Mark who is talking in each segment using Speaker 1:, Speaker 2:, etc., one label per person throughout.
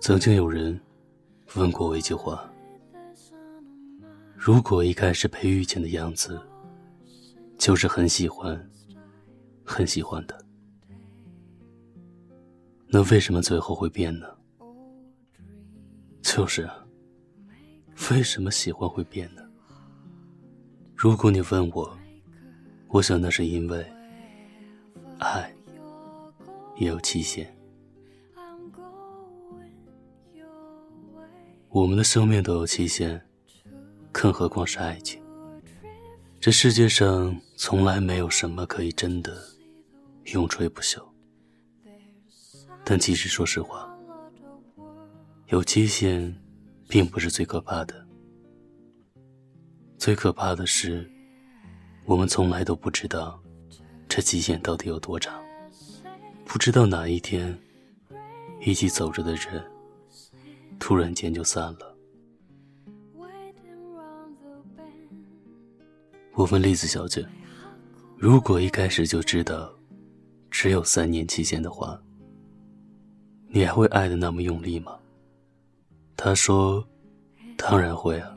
Speaker 1: 曾经有人问过我一句话：如果一开始被遇见的样子就是很喜欢、很喜欢的，那为什么最后会变呢？就是啊，为什么喜欢会变呢？如果你问我，我想那是因为爱也有期限。我们的生命都有期限，更何况是爱情。这世界上从来没有什么可以真的永垂不朽。但其实说实话，有期限并不是最可怕的。最可怕的是，我们从来都不知道这期限到底有多长，不知道哪一天一起走着的人。突然间就散了。我问栗子小姐：“如果一开始就知道只有三年期限的话，你还会爱的那么用力吗？”他说：“当然会啊。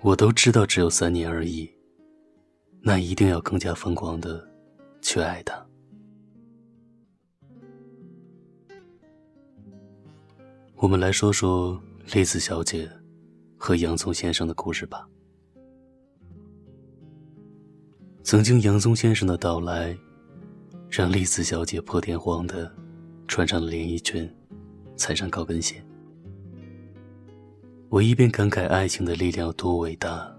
Speaker 1: 我都知道只有三年而已，那一定要更加疯狂的去爱他。”我们来说说栗子小姐和洋葱先生的故事吧。曾经，杨松先生的到来，让栗子小姐破天荒的穿上了连衣裙，踩上高跟鞋。我一边感慨爱情的力量有多伟大，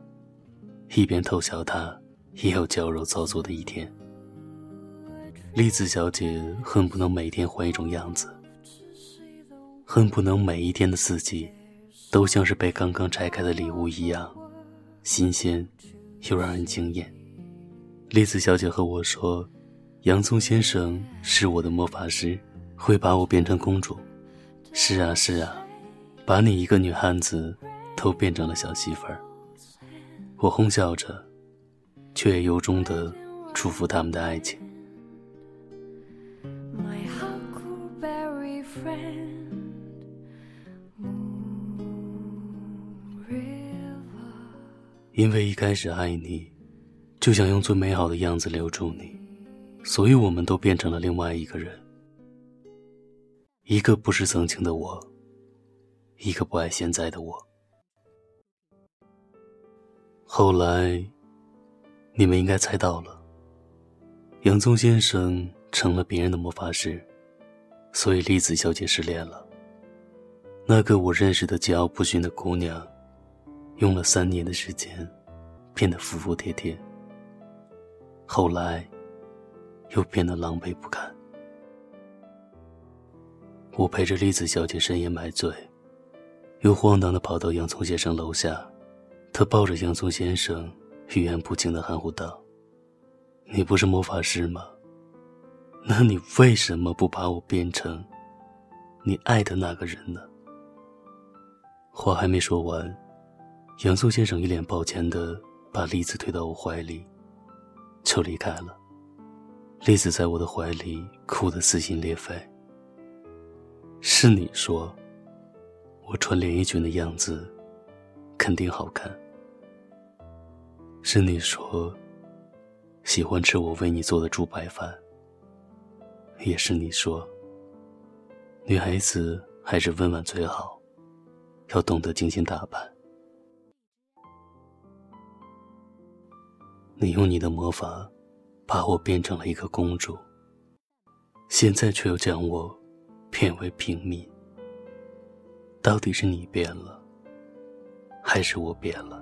Speaker 1: 一边偷笑她也有矫揉造作的一天。栗子小姐恨不能每天换一种样子。恨不能每一天的四季，都像是被刚刚拆开的礼物一样，新鲜又让人惊艳。栗子小姐和我说：“洋葱先生是我的魔法师，会把我变成公主。”是啊，是啊，把你一个女汉子都变成了小媳妇儿。我哄笑着，却也由衷的祝福他们的爱情。因为一开始爱你，就想用最美好的样子留住你，所以我们都变成了另外一个人。一个不是曾经的我，一个不爱现在的我。后来，你们应该猜到了，洋葱先生成了别人的魔法师，所以栗子小姐失恋了。那个我认识的桀骜不驯的姑娘。用了三年的时间，变得服服帖帖。后来，又变得狼狈不堪。我陪着栗子小姐深夜买醉，又荒唐的跑到洋葱先生楼下，他抱着洋葱先生，语言不清的含糊道：“你不是魔法师吗？那你为什么不把我变成你爱的那个人呢？”话还没说完。洋葱先生一脸抱歉的把栗子推到我怀里，就离开了。栗子在我的怀里哭得撕心裂肺。是你说，我穿连衣裙的样子肯定好看。是你说，喜欢吃我为你做的猪白饭。也是你说，女孩子还是温婉最好，要懂得精心打扮。你用你的魔法，把我变成了一个公主。现在却又将我变为平民。到底是你变了，还是我变了？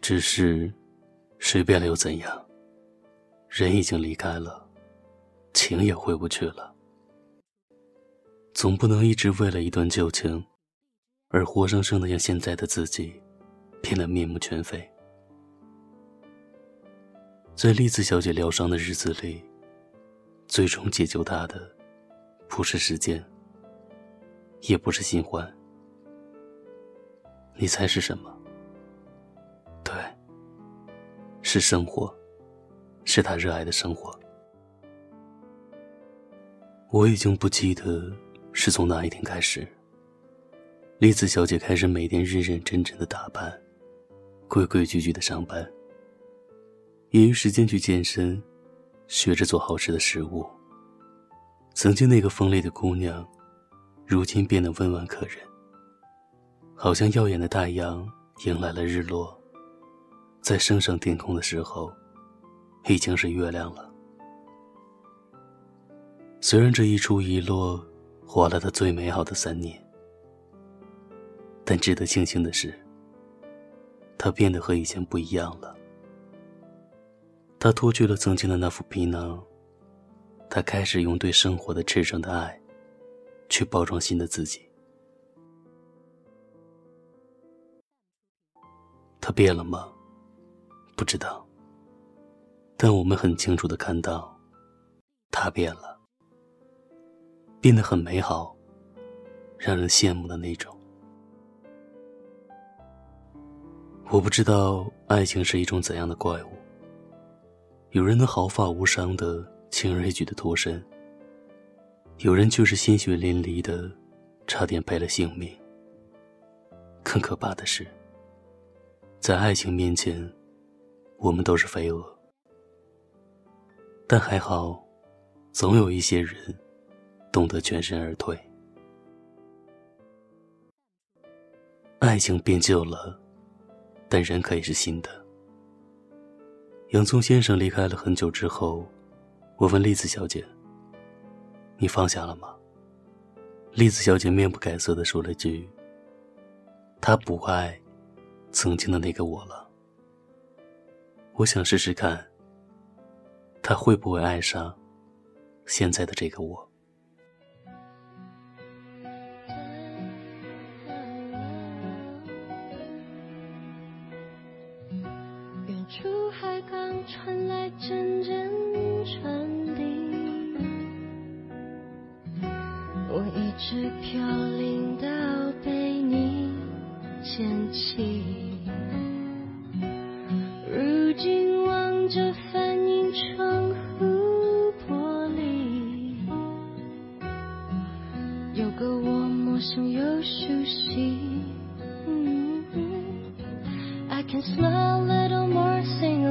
Speaker 1: 只是，谁变了又怎样？人已经离开了，情也回不去了。总不能一直为了一段旧情，而活生生的让现在的自己变得面目全非。在栗子小姐疗伤的日子里，最终解救她的，不是时间，也不是新欢。你猜是什么？对，是生活，是她热爱的生活。我已经不记得。是从哪一天开始，栗子小姐开始每天认认真真的打扮，规规矩矩的上班。业余时间去健身，学着做好吃的食物。曾经那个锋利的姑娘，如今变得温婉可人。好像耀眼的太阳迎来了日落，在升上天空的时候，已经是月亮了。虽然这一出一落。活了他最美好的三年，但值得庆幸的是，他变得和以前不一样了。他脱去了曾经的那副皮囊，他开始用对生活的赤诚的爱，去包装新的自己。他变了吗？不知道。但我们很清楚的看到，他变了。变得很美好，让人羡慕的那种。我不知道爱情是一种怎样的怪物。有人能毫发无伤的轻而易举的脱身，有人却是鲜血淋漓的，差点赔了性命。更可怕的是，在爱情面前，我们都是飞蛾。但还好，总有一些人。懂得全身而退，爱情变旧了，但人可以是新的。洋葱先生离开了很久之后，我问栗子小姐：“你放下了吗？”栗子小姐面不改色的说了句：“他不爱曾经的那个我了。”我想试试看，他会不会爱上现在的这个我。
Speaker 2: 传来阵阵传递，我一直飘零到被你捡起，如今望着反映窗户玻璃，有个我陌生又熟悉。I can smell a little more, sing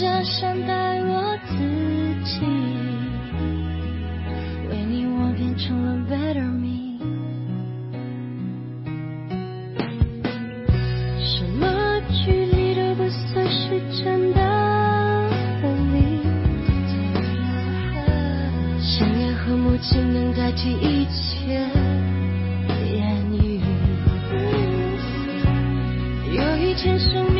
Speaker 2: a little. 善待我自己，为你我变成了 better me。什么距离都不算是真的分离，想念和默契能代替一切言语。有一天。